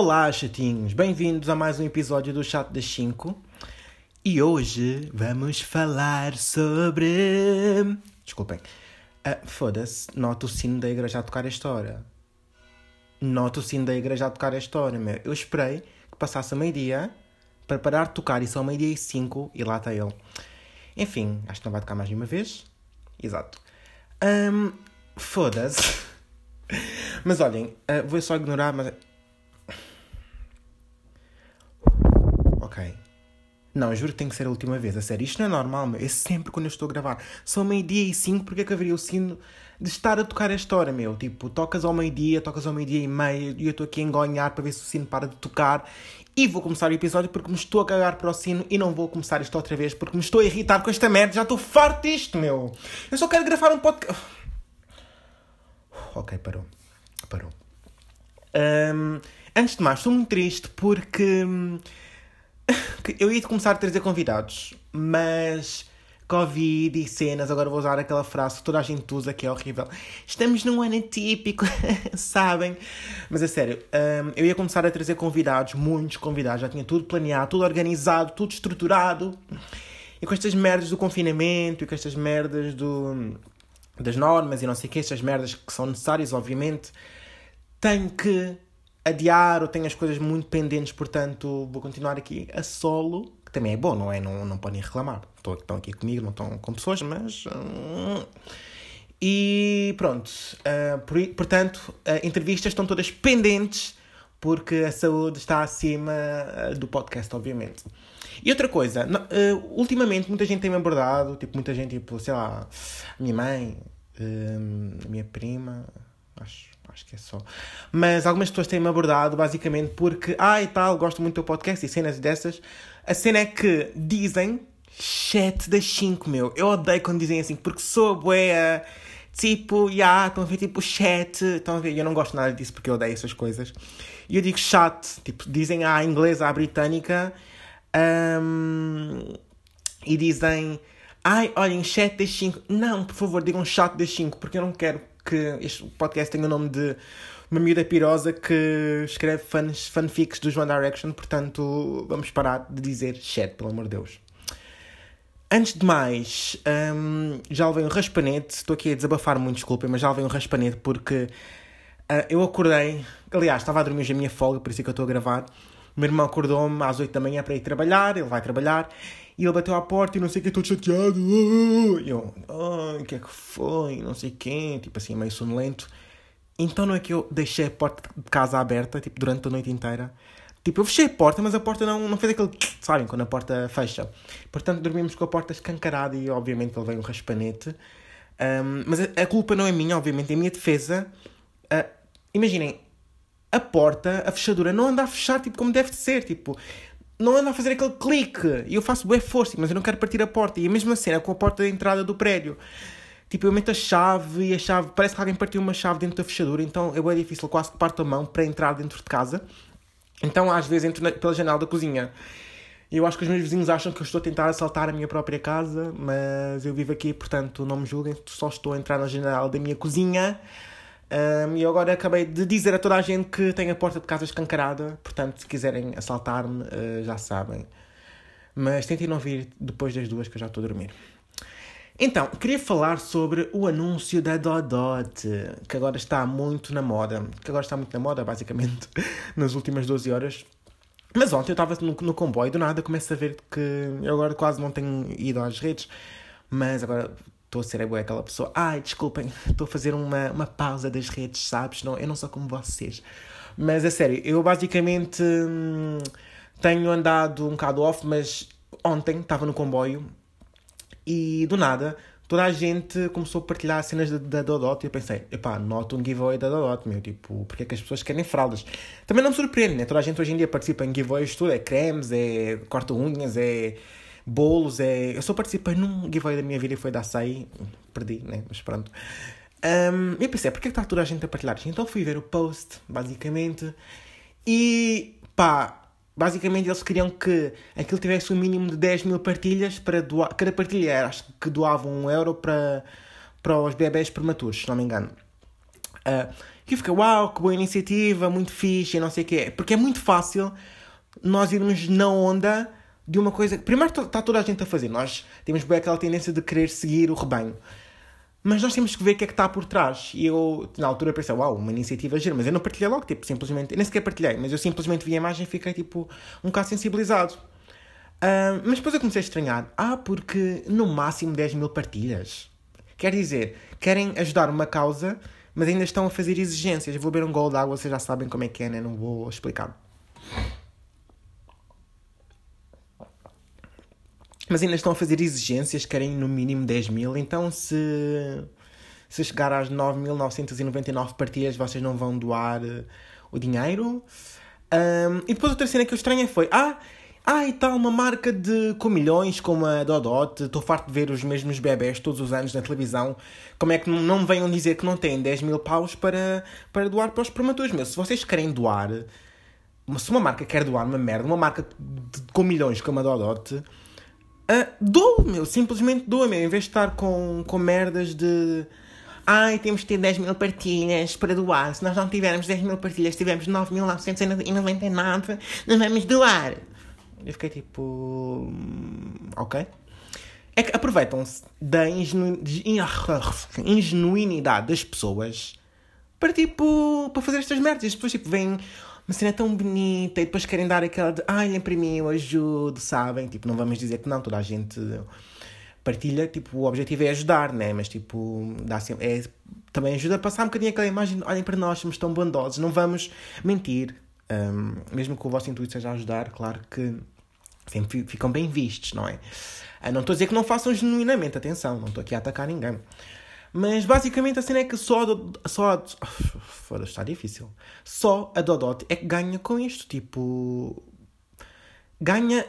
Olá, chatinhos! Bem-vindos a mais um episódio do Chat das 5. E hoje vamos falar sobre. Desculpem. Uh, Foda-se, nota o sino da igreja a tocar esta hora. Nota o sino da igreja a tocar esta hora, meu. Eu esperei que passasse a meio-dia para parar de tocar e só meio-dia e 5 e lá está ele. Enfim, acho que não vai tocar mais nenhuma vez. Exato. Um, Foda-se. Mas olhem, uh, vou só ignorar, mas. Ok. Não, juro que tem que ser a última vez, a sério. Isto não é normal, meu. É sempre quando eu estou a gravar. São meio-dia e cinco, porque é que haveria o sino de estar a tocar esta hora, meu? Tipo, tocas ao meio-dia, tocas ao meio-dia e meio, e eu estou aqui a engonhar para ver se o sino para de tocar. E vou começar o episódio porque me estou a cagar para o sino e não vou começar isto outra vez porque me estou a irritar com esta merda. Já estou farto disto, meu. Eu só quero gravar um podcast. Ok, parou. Parou. Um, antes de mais, estou muito triste porque hum, eu ia começar a trazer convidados, mas Covid e cenas, agora vou usar aquela frase que toda a gente usa que é horrível. Estamos num ano atípico, sabem? Mas é sério, um, eu ia começar a trazer convidados, muitos convidados, já tinha tudo planeado, tudo organizado, tudo estruturado. E com estas merdas do confinamento e com estas merdas do, das normas e não sei o que, estas merdas que são necessárias, obviamente, tenho que adiar ou tenho as coisas muito pendentes, portanto vou continuar aqui a solo, que também é bom, não é? Não, não podem reclamar. Estão aqui comigo, não estão com pessoas, mas. Hum. E pronto, por, portanto, uh, entrevistas estão todas pendentes porque a saúde está acima uh, do podcast, obviamente. E outra coisa, ultimamente muita gente tem-me abordado, tipo, muita gente, tipo, sei lá, minha mãe, a minha prima, acho, acho que é só. Mas algumas pessoas têm-me abordado basicamente porque, ah, e tal, gosto muito do teu podcast e cenas dessas. A cena é que dizem 7 das 5, meu. Eu odeio quando dizem assim, porque sou boa. Tipo, já, yeah, estão a ver tipo chat, estão a ver? Eu não gosto nada disso porque eu odeio essas coisas. E eu digo chat, tipo, dizem à inglesa, à britânica, um, e dizem, ai, olhem, chat das 5. Não, por favor, digam chat das 5, porque eu não quero que este podcast tenha o nome de uma miúda pirosa que escreve fans, fanfics do One Direction, portanto, vamos parar de dizer chat, pelo amor de Deus. Antes de mais, um, já levei um raspanete. Estou aqui a desabafar muito, desculpem, mas já levei um raspanete porque uh, eu acordei. Aliás, estava a dormir hoje a minha folga, por isso é que eu estou a gravar. O meu irmão acordou-me às 8 da manhã para ir trabalhar. Ele vai trabalhar e ele bateu à porta e não sei o que, estou chateado. E eu, o que é que foi? Não sei quem, tipo assim, meio sonolento. Então não é que eu deixei a porta de casa aberta, tipo, durante a noite inteira. Tipo, eu fechei a porta, mas a porta não, não fez aquele. Sabem, quando a porta fecha. Portanto, dormimos com a porta escancarada e, obviamente, ele veio um raspanete. Um, mas a, a, culpa não é minha, obviamente, é minha defesa. Uh, imaginem, a porta, a fechadura, não anda a fechar tipo como deve ser. Tipo, não anda a fazer aquele clique. E eu faço boa força, mas eu não quero partir a porta. E a mesma cena com a porta da entrada do prédio. Tipo, eu meto a chave e a chave. Parece que alguém partiu uma chave dentro da fechadura, então é bem difícil, quase que parto a mão para entrar dentro de casa. Então, às vezes, entro na, pela janela da cozinha. Eu acho que os meus vizinhos acham que eu estou a tentar assaltar a minha própria casa, mas eu vivo aqui, portanto, não me julguem, só estou a entrar na janela da minha cozinha. Um, e agora acabei de dizer a toda a gente que tenho a porta de casa escancarada, portanto, se quiserem assaltar-me, uh, já sabem. Mas tentem não vir depois das duas, que eu já estou a dormir. Então, queria falar sobre o anúncio da Dodot, que agora está muito na moda. Que agora está muito na moda, basicamente, nas últimas 12 horas. Mas ontem eu estava no, no comboio, do nada começo a ver que eu agora quase não tenho ido às redes, mas agora estou a ser boa aquela pessoa. Ai, desculpem, estou a fazer uma, uma pausa das redes, sabes? Não, eu não sou como vocês. Mas a sério, eu basicamente hum, tenho andado um bocado off, mas ontem estava no comboio e do nada, toda a gente começou a partilhar cenas da Dodot e eu pensei, epá, noto um giveaway da Dodot, meu, tipo, porque é que as pessoas querem fraldas? Também não me surpreende, né? Toda a gente hoje em dia participa em giveaways, tudo, é cremes, é corta-unhas, é bolos, é... Eu só participei num giveaway da minha vida e foi da açaí, perdi, né? Mas pronto. Um, eu pensei, porque é que está toda a gente a partilhar? Então fui ver o post, basicamente, e pá, Basicamente, eles queriam que aquilo tivesse um mínimo de 10 mil partilhas para doar. Cada partilha era, acho que doavam um euro para, para os bebés prematuros, se não me engano. Uh, Que fica, uau, que boa iniciativa, muito fixe não sei o que é. Porque é muito fácil nós irmos na onda de uma coisa. Primeiro está toda a gente a fazer. Nós temos bem aquela tendência de querer seguir o rebanho. Mas nós temos que ver o que é que está por trás. E eu, na altura, pensei, uau, uma iniciativa gira. Mas eu não partilhei logo, tipo, simplesmente. Eu nem sequer partilhei, mas eu simplesmente vi a imagem e fiquei, tipo, um bocado sensibilizado. Uh, mas depois eu comecei a estranhar. Ah, porque no máximo 10 mil partilhas. Quer dizer, querem ajudar uma causa, mas ainda estão a fazer exigências. Vou beber um gol de água, vocês já sabem como é que é, né? Não vou explicar. Mas ainda estão a fazer exigências, querem no mínimo 10 mil. Então, se, se chegar às 9.999 partilhas, vocês não vão doar uh, o dinheiro. Um, e depois outra cena que eu estranhei foi: Ah, ah, e tal, uma marca de com milhões, como a Dodot. Estou farto de ver os mesmos bebés todos os anos na televisão. Como é que não me venham dizer que não têm 10 mil paus para, para doar para os prematuros? Mas se vocês querem doar, se uma marca quer doar uma merda, uma marca de, com milhões como a Dodot Uh, dou, meu, simplesmente dou, meu. Em vez de estar com, com merdas de. Ai, temos que ter 10 mil partilhas para doar. Se nós não tivermos 10 mil partilhas, tivermos 9.999, não vamos doar. Eu fiquei tipo. Hum, ok. É que aproveitam-se da ingenu... ingenuinidade das pessoas para tipo. para fazer estas merdas. As pessoas tipo vêm uma cena tão bonita e depois querem dar aquela de ai, olhem para mim, eu ajudo, sabem? Tipo, não vamos dizer que não, toda a gente partilha, tipo, o objetivo é ajudar, né? Mas tipo, dá sempre, é, também ajuda a passar um bocadinho aquela imagem, olhem para nós, somos tão bondosos, não vamos mentir. Um, mesmo que o vosso intuito seja ajudar, claro que sempre ficam bem vistos, não é? Eu não estou a dizer que não façam genuinamente, atenção, não estou aqui a atacar ninguém. Mas basicamente a cena é que só a, só a, foda está difícil. Só a Dodot é que ganha com isto, tipo ganha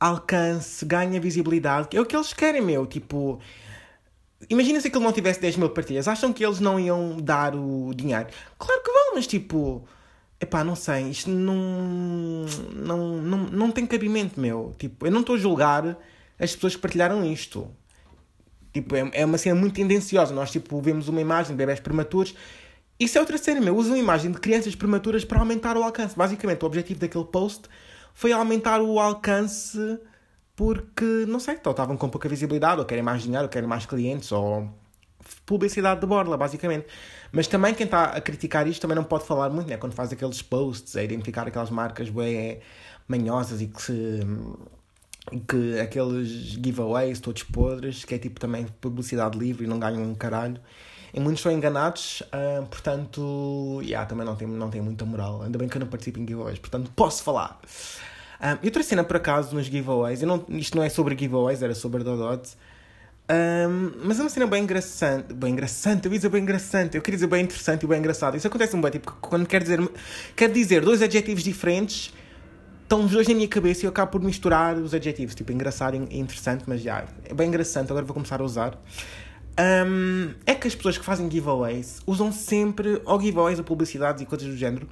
alcance, ganha visibilidade, é o que eles querem, meu, tipo Imagina se aquilo não tivesse 10 mil partilhas, acham que eles não iam dar o dinheiro? Claro que vão, mas tipo, epá, não sei, isto não, não, não, não tem cabimento, meu. Tipo, eu não estou a julgar as pessoas que partilharam isto. Tipo, é, é uma cena muito tendenciosa. Nós, tipo, vemos uma imagem de bebés prematuros. Isso é outra cena, meu. Usam imagem de crianças prematuras para aumentar o alcance. Basicamente, o objetivo daquele post foi aumentar o alcance porque, não sei, estavam com pouca visibilidade, ou querem mais dinheiro, ou querem mais clientes, ou publicidade de borla, basicamente. Mas também quem está a criticar isto também não pode falar muito, né? Quando faz aqueles posts a identificar aquelas marcas bem manhosas e que se que aqueles giveaways todos podres, que é tipo também publicidade livre e não ganham um caralho. E muitos são enganados, uh, portanto, yeah, também não tem, não tem muita moral. Ainda bem que eu não participo em giveaways, portanto posso falar. Um, e outra cena, por acaso, nos giveaways, eu não, isto não é sobre giveaways, era sobre Dodot. Um, mas é uma cena bem engraçante, bem engraçante, eu ia dizer bem engraçante, eu queria dizer bem interessante e bem engraçado. Isso acontece bem, tipo, quando quer dizer, quer dizer dois adjetivos diferentes estão os dois na minha cabeça e eu acabo por misturar os adjetivos. Tipo, engraçado e interessante, mas já, é bem interessante, agora vou começar a usar. Um, é que as pessoas que fazem giveaways usam sempre, ou giveaways ou publicidades e coisas do género,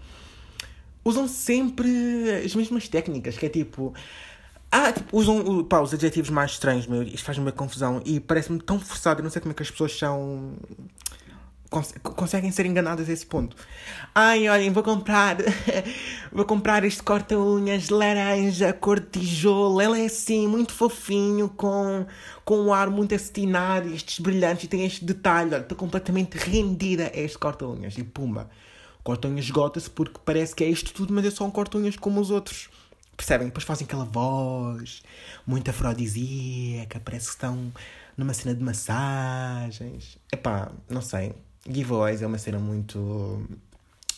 usam sempre as mesmas técnicas, que é tipo. Ah, tipo, usam pá, os adjetivos mais estranhos, meu, isto faz-me uma confusão e parece-me tão forçado, eu não sei como é que as pessoas são cons conseguem ser enganadas a esse ponto. Ai, olhem, vou comprar vou comprar este corta-unhas laranja, cor de tijolo. Ele é assim, muito fofinho, com, com um ar muito acetinado, estes brilhantes e tem este detalhe. Olha, estou completamente rendida a este corta-unhas. E pumba, corta-unhas esgota-se porque parece que é isto tudo, mas é só um corta-unhas como os outros. Percebem? Depois fazem aquela voz muito afrodisíaca, parece que estão numa cena de massagens. Epá, não sei giveaways é uma cena muito,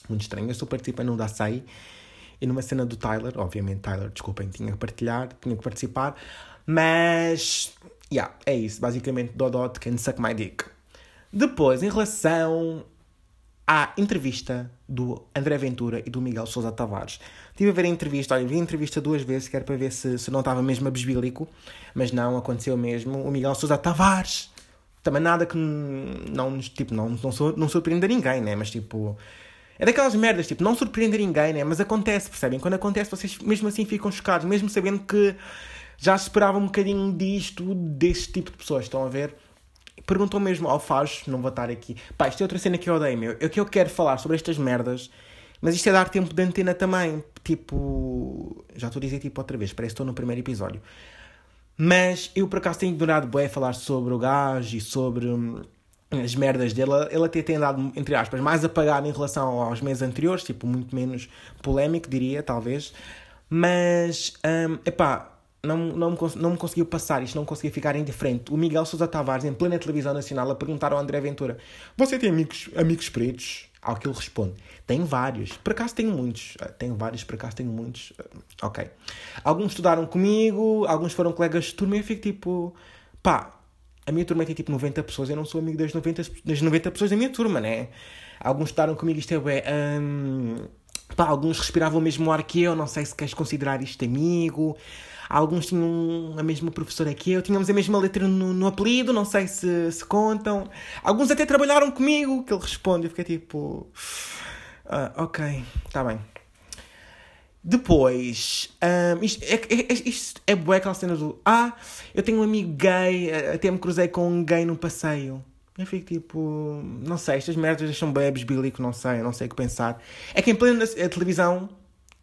muito estranha. Eu estou participando no da e numa cena do Tyler, obviamente, Tyler, desculpem, tinha que partilhar, tinha que participar, mas, yeah, é isso, basicamente, Dodot can suck my dick. Depois, em relação à entrevista do André Ventura e do Miguel Sousa Tavares. Estive a ver a entrevista, olha, vi a entrevista duas vezes, que era para ver se, se não estava mesmo a besbílico, mas não, aconteceu mesmo. O Miguel Sousa Tavares também nada que não, tipo, não, não, não surpreenda ninguém, né? Mas tipo. É daquelas merdas, tipo, não surpreende ninguém, né? Mas acontece, percebem? Quando acontece, vocês mesmo assim ficam chocados, mesmo sabendo que já esperava um bocadinho disto, deste tipo de pessoas, estão a ver? perguntou mesmo ao Faz, não vou estar aqui. Pá, isto é outra cena que eu odeio, meu. Eu que eu quero falar sobre estas merdas, mas isto é dar tempo de antena também. Tipo. Já estou a dizer tipo outra vez, parece que estou no primeiro episódio. Mas eu por acaso tenho ignorado bem falar sobre o gajo e sobre hum, as merdas dele. Ele até tem andado, entre aspas, mais apagado em relação aos meses anteriores, tipo, muito menos polémico, diria, talvez. Mas, um, epá, não, não, me, não me conseguiu passar isto, não conseguia ficar indiferente. O Miguel Sousa Tavares, em plena televisão nacional, a perguntar ao André Ventura: Você tem amigos, amigos pretos? Ao que ele responde: Tenho vários. Por acaso tenho muitos. Ah, tenho vários, por acaso tenho muitos. Ah, ok. Alguns estudaram comigo, alguns foram colegas de turma e eu fico tipo: pá, a minha turma tem tipo 90 pessoas, eu não sou amigo das 90, das 90 pessoas da minha turma, né? Alguns estudaram comigo, isto é, ué, um, pá, alguns respiravam o mesmo ar que eu, não sei se queres considerar isto amigo. Alguns tinham a mesma professora que eu, tínhamos a mesma letra no, no apelido, não sei se, se contam. Alguns até trabalharam comigo, que ele responde, eu fiquei tipo. Uh, ok, está bem. Depois, um, isto, é, é, isto é bué aquela cena do Ah, eu tenho um amigo gay, até me cruzei com um gay num passeio. Eu fico tipo, não sei, estas merdas deixam bebes bíblico, não sei, não sei o que pensar. É que em plena televisão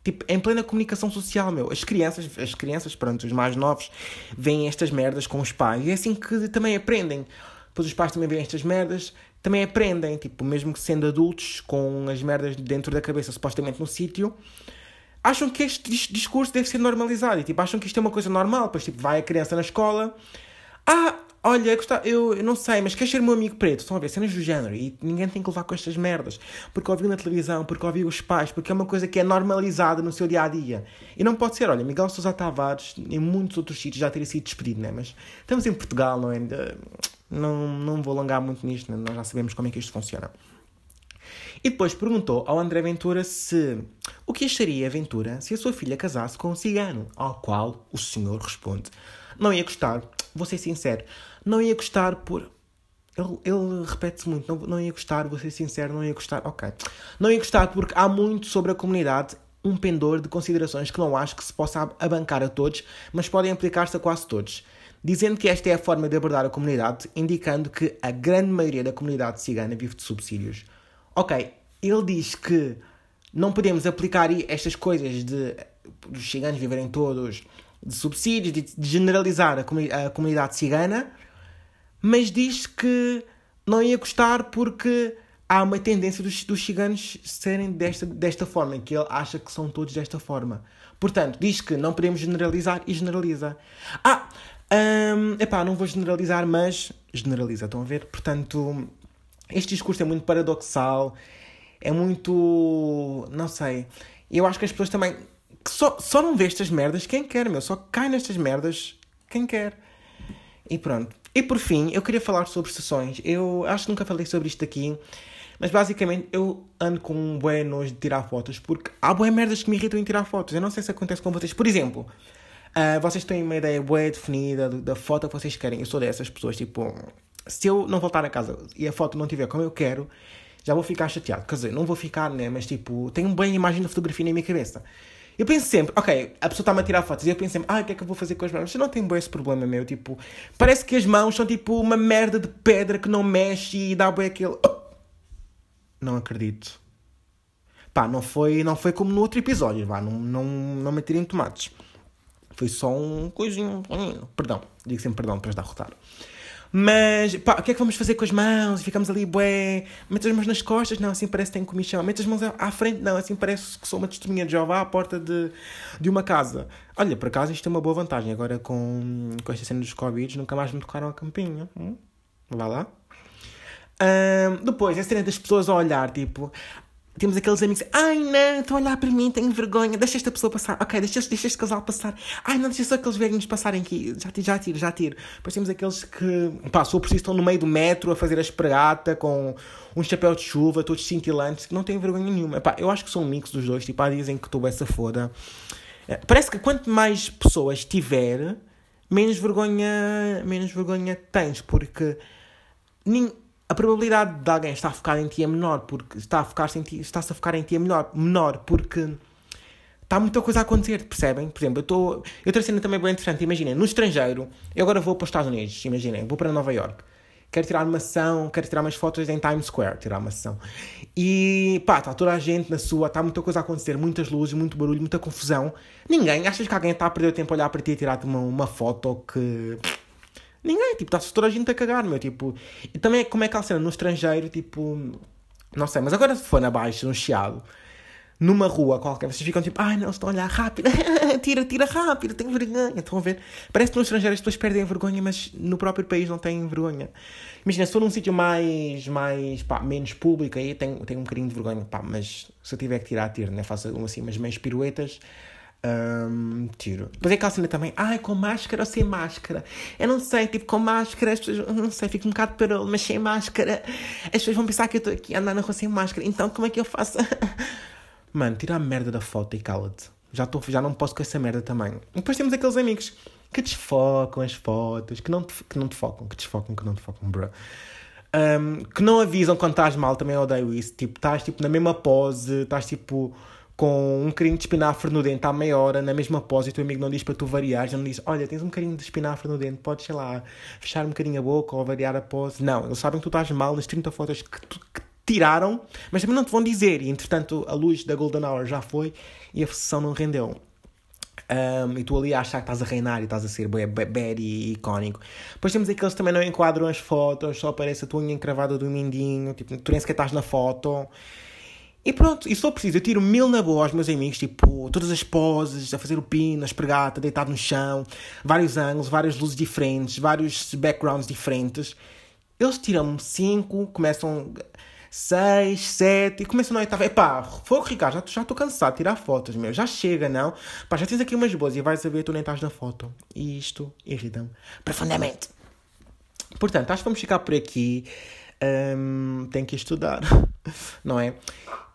Tipo, em plena comunicação social, meu. As crianças, as crianças, pronto, os mais novos, veem estas merdas com os pais. E é assim que também aprendem. Depois os pais também veem estas merdas, também aprendem. Tipo, mesmo que sendo adultos, com as merdas dentro da cabeça, supostamente no sítio, acham que este discurso deve ser normalizado. E, tipo, acham que isto é uma coisa normal. Depois, tipo, vai a criança na escola. Ah, Olha, eu, eu não sei, mas queres ser meu amigo preto? Estão a ver cenas do género e ninguém tem que levar com estas merdas. Porque ouviu na televisão, porque ouviu os pais, porque é uma coisa que é normalizada no seu dia a dia. E não pode ser, olha, Miguel Sousa Tavares, em muitos outros sítios já teria sido despedido, né? Mas estamos em Portugal, não é? Não, não vou alongar muito nisto, né? nós já sabemos como é que isto funciona. E depois perguntou ao André Ventura se o que acharia Ventura se a sua filha casasse com um cigano. Ao qual o senhor responde: Não ia gostar, vou ser sincero não ia gostar por. Ele, ele repete-se muito, não, não ia gostar, vou ser sincero, não ia gostar. Ok. Não ia gostar porque há muito sobre a comunidade um pendor de considerações que não acho que se possa abancar a todos, mas podem aplicar-se a quase todos. Dizendo que esta é a forma de abordar a comunidade, indicando que a grande maioria da comunidade cigana vive de subsídios. Ok, ele diz que não podemos aplicar estas coisas de os ciganos viverem todos de subsídios, de, generalizar a, a comunidade cigana, mas diz que não ia gostar porque há uma tendência dos, dos ciganos serem desta, desta forma, que ele acha que são todos desta forma. Portanto, diz que não podemos generalizar e generaliza. Ah, hum, epá, não vou generalizar, mas generaliza, estão a ver? Portanto, este discurso é muito paradoxal, é muito. não sei. Eu acho que as pessoas também. Só, só não vê estas merdas quem quer, meu. Só cai nestas merdas quem quer. E pronto. E por fim, eu queria falar sobre sessões. Eu acho que nunca falei sobre isto aqui, mas basicamente eu ando com um bué nojo de tirar fotos, porque há bué merdas que me irritam em tirar fotos. Eu não sei se acontece com vocês. Por exemplo, uh, vocês têm uma ideia bué definida da foto que vocês querem. Eu sou dessas pessoas, tipo, se eu não voltar a casa e a foto não tiver como eu quero, já vou ficar chateado. Quer dizer, não vou ficar, né? Mas tipo, tenho bem a imagem da fotografia na minha cabeça. Eu penso sempre, ok, a pessoa está-me a tirar fotos e eu penso sempre, ah, o que é que eu vou fazer com as mãos? Você não tem bem esse problema meu, tipo, parece que as mãos são tipo uma merda de pedra que não mexe e dá bem aquele. Oh! Não acredito. Pá, não foi, não foi como no outro episódio, vá, não, não, não me tirem tomates. Foi só um coisinho. Perdão, digo sempre perdão depois de arrotar. Mas, pá, o que é que vamos fazer com as mãos? Ficamos ali, bué, metes as mãos nas costas, não, assim parece que tem comichão. Metes as mãos à frente, não, assim parece que sou uma testemunha de Jeová à porta de, de uma casa. Olha, por acaso isto é uma boa vantagem. Agora com, com esta cena dos Covid, nunca mais me tocaram a campinha. Hum? Vá lá. Um, depois, a cena das pessoas a olhar, tipo, temos aqueles amigos, ai não, estão a olhar para mim, tenho vergonha, deixa esta pessoa passar, ok, deixa, deixa este casal passar, ai não, deixa só aqueles velhinhos passarem aqui, já tiro, já tiro, já tiro. Depois temos aqueles que, pá, for preciso, estão no meio do metro a fazer a espregata com um chapéu de chuva, todos cintilantes, que não têm vergonha nenhuma. Pá, eu acho que são um mix dos dois, tipo, há dizem que estou essa foda. É, parece que quanto mais pessoas tiver, menos vergonha, menos vergonha tens, porque a probabilidade de alguém estar a focar em ti é menor, porque está a focar em ti, está-se a focar em ti é menor, menor porque está muita coisa a acontecer, percebem? Por exemplo, eu estou. Outra cena também bem interessante, imaginem, no estrangeiro, eu agora vou para os Estados Unidos, imaginem, vou para Nova York. quero tirar uma ação, quero tirar umas fotos em Times Square, tirar uma ação. E pá, está toda a gente na sua, está muita coisa a acontecer, muitas luzes, muito barulho, muita confusão. Ninguém, achas que alguém está a perder tempo a olhar para ti e tirar-te uma, uma foto que. Ninguém, tipo, está-se toda a gente a cagar, meu, tipo. E também como é que a cena no estrangeiro, tipo. Não sei, mas agora se for na baixa, no chiado, numa rua qualquer, vocês ficam tipo, ai não, estão a olhar rápido, tira, tira rápido, tenho vergonha. Estão a ver? Parece que no estrangeiro as pessoas perdem a vergonha, mas no próprio país não têm vergonha. Imagina, se for num sítio mais, mais pá, menos público, aí tenho, tenho um bocadinho de vergonha, pá, mas se eu tiver que tirar, tiro, né? Faço assim umas meias piruetas. Um, tiro. Depois é aquela cena também, ai, com máscara ou sem máscara? Eu não sei, tipo, com máscara, as pessoas, não sei, fico um bocado parolo, mas sem máscara, as pessoas vão pensar que eu estou aqui a andar na rua sem máscara, então como é que eu faço? Mano, tira a merda da foto e cala-te. Já, já não posso com essa merda também. E depois temos aqueles amigos que desfocam as fotos, que não te, que não te focam, que desfocam, que não te focam, bro. Um, que não avisam quando estás mal, também odeio isso. Tipo, estás tipo, na mesma pose, estás tipo com um bocadinho de espinafre no dente há meia hora, na mesma pose, e o teu amigo não diz para tu variar, já não diz, olha, tens um bocadinho de espinafre no dente, podes, sei lá, fechar um bocadinho a boca ou variar a pose. Não, eles sabem que tu estás mal nas 30 fotos que, tu, que tiraram, mas também não te vão dizer. E entretanto, a luz da Golden Hour já foi e a sessão não rendeu. Um, e tu ali a achar que estás a reinar e estás a ser bad e icónico. Depois temos aqueles que também não enquadram as fotos, só aparece a tua unha encravada do mindinho, tipo, tu nem sequer estás na foto. E pronto, e for preciso, eu tiro mil na boa aos meus amigos, tipo, todas as poses, a fazer o pino, a espregar, deitado no chão, vários ângulos, várias luzes diferentes, vários backgrounds diferentes. Eles tiram-me cinco, começam 6, 7, e começa a oitava. Epá, fogo, Ricardo, já estou cansado de tirar fotos, meu. Já chega, não? Pá, já tens aqui umas boas e vais a ver, tu nem estás na foto. E isto irrita-me profundamente. Portanto, acho que vamos ficar por aqui. Um, tenho que estudar, não é?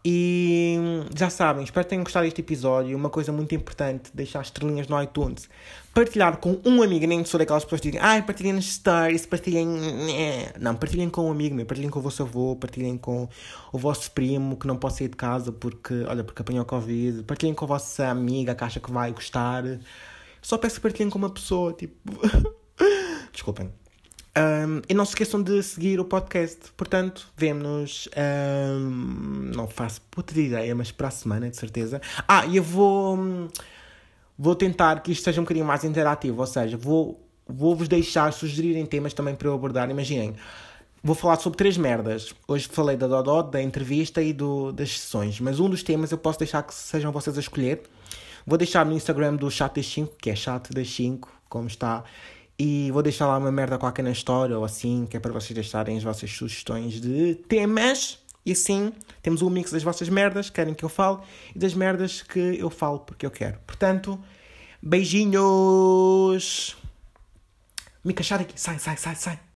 E já sabem, espero que tenham gostado deste episódio. Uma coisa muito importante: deixar estrelinhas no iTunes. Partilhar com um amigo, nem sou daquelas pessoas que dizem, ai, partilhem nos stories, partilhem. Não, partilhem com um amigo, meu. partilhem com o vosso avô, partilhem com o vosso primo que não pode sair de casa porque, olha, porque apanhou Covid, partilhem com a vossa amiga que acha que vai gostar. Só peço que partilhem com uma pessoa, tipo. Desculpem. Um, e não se esqueçam de seguir o podcast. Portanto, vemo-nos. Um, não faço puta de ideia, mas para a semana, de certeza. Ah, e eu vou. Vou tentar que isto seja um bocadinho mais interativo. Ou seja, vou, vou-vos deixar sugerirem temas também para eu abordar. Imaginem, vou falar sobre três merdas. Hoje falei da Dodó, da entrevista e do, das sessões. Mas um dos temas eu posso deixar que sejam vocês a escolher. Vou deixar no Instagram do Chat das 5, que é Chat das 5, como está. E vou deixar lá uma merda qualquer na história ou assim, que é para vocês deixarem as vossas sugestões de temas. E assim temos um mix das vossas merdas que querem que eu fale e das merdas que eu falo porque eu quero. Portanto, beijinhos! Me cachar aqui, sai, sai, sai, sai.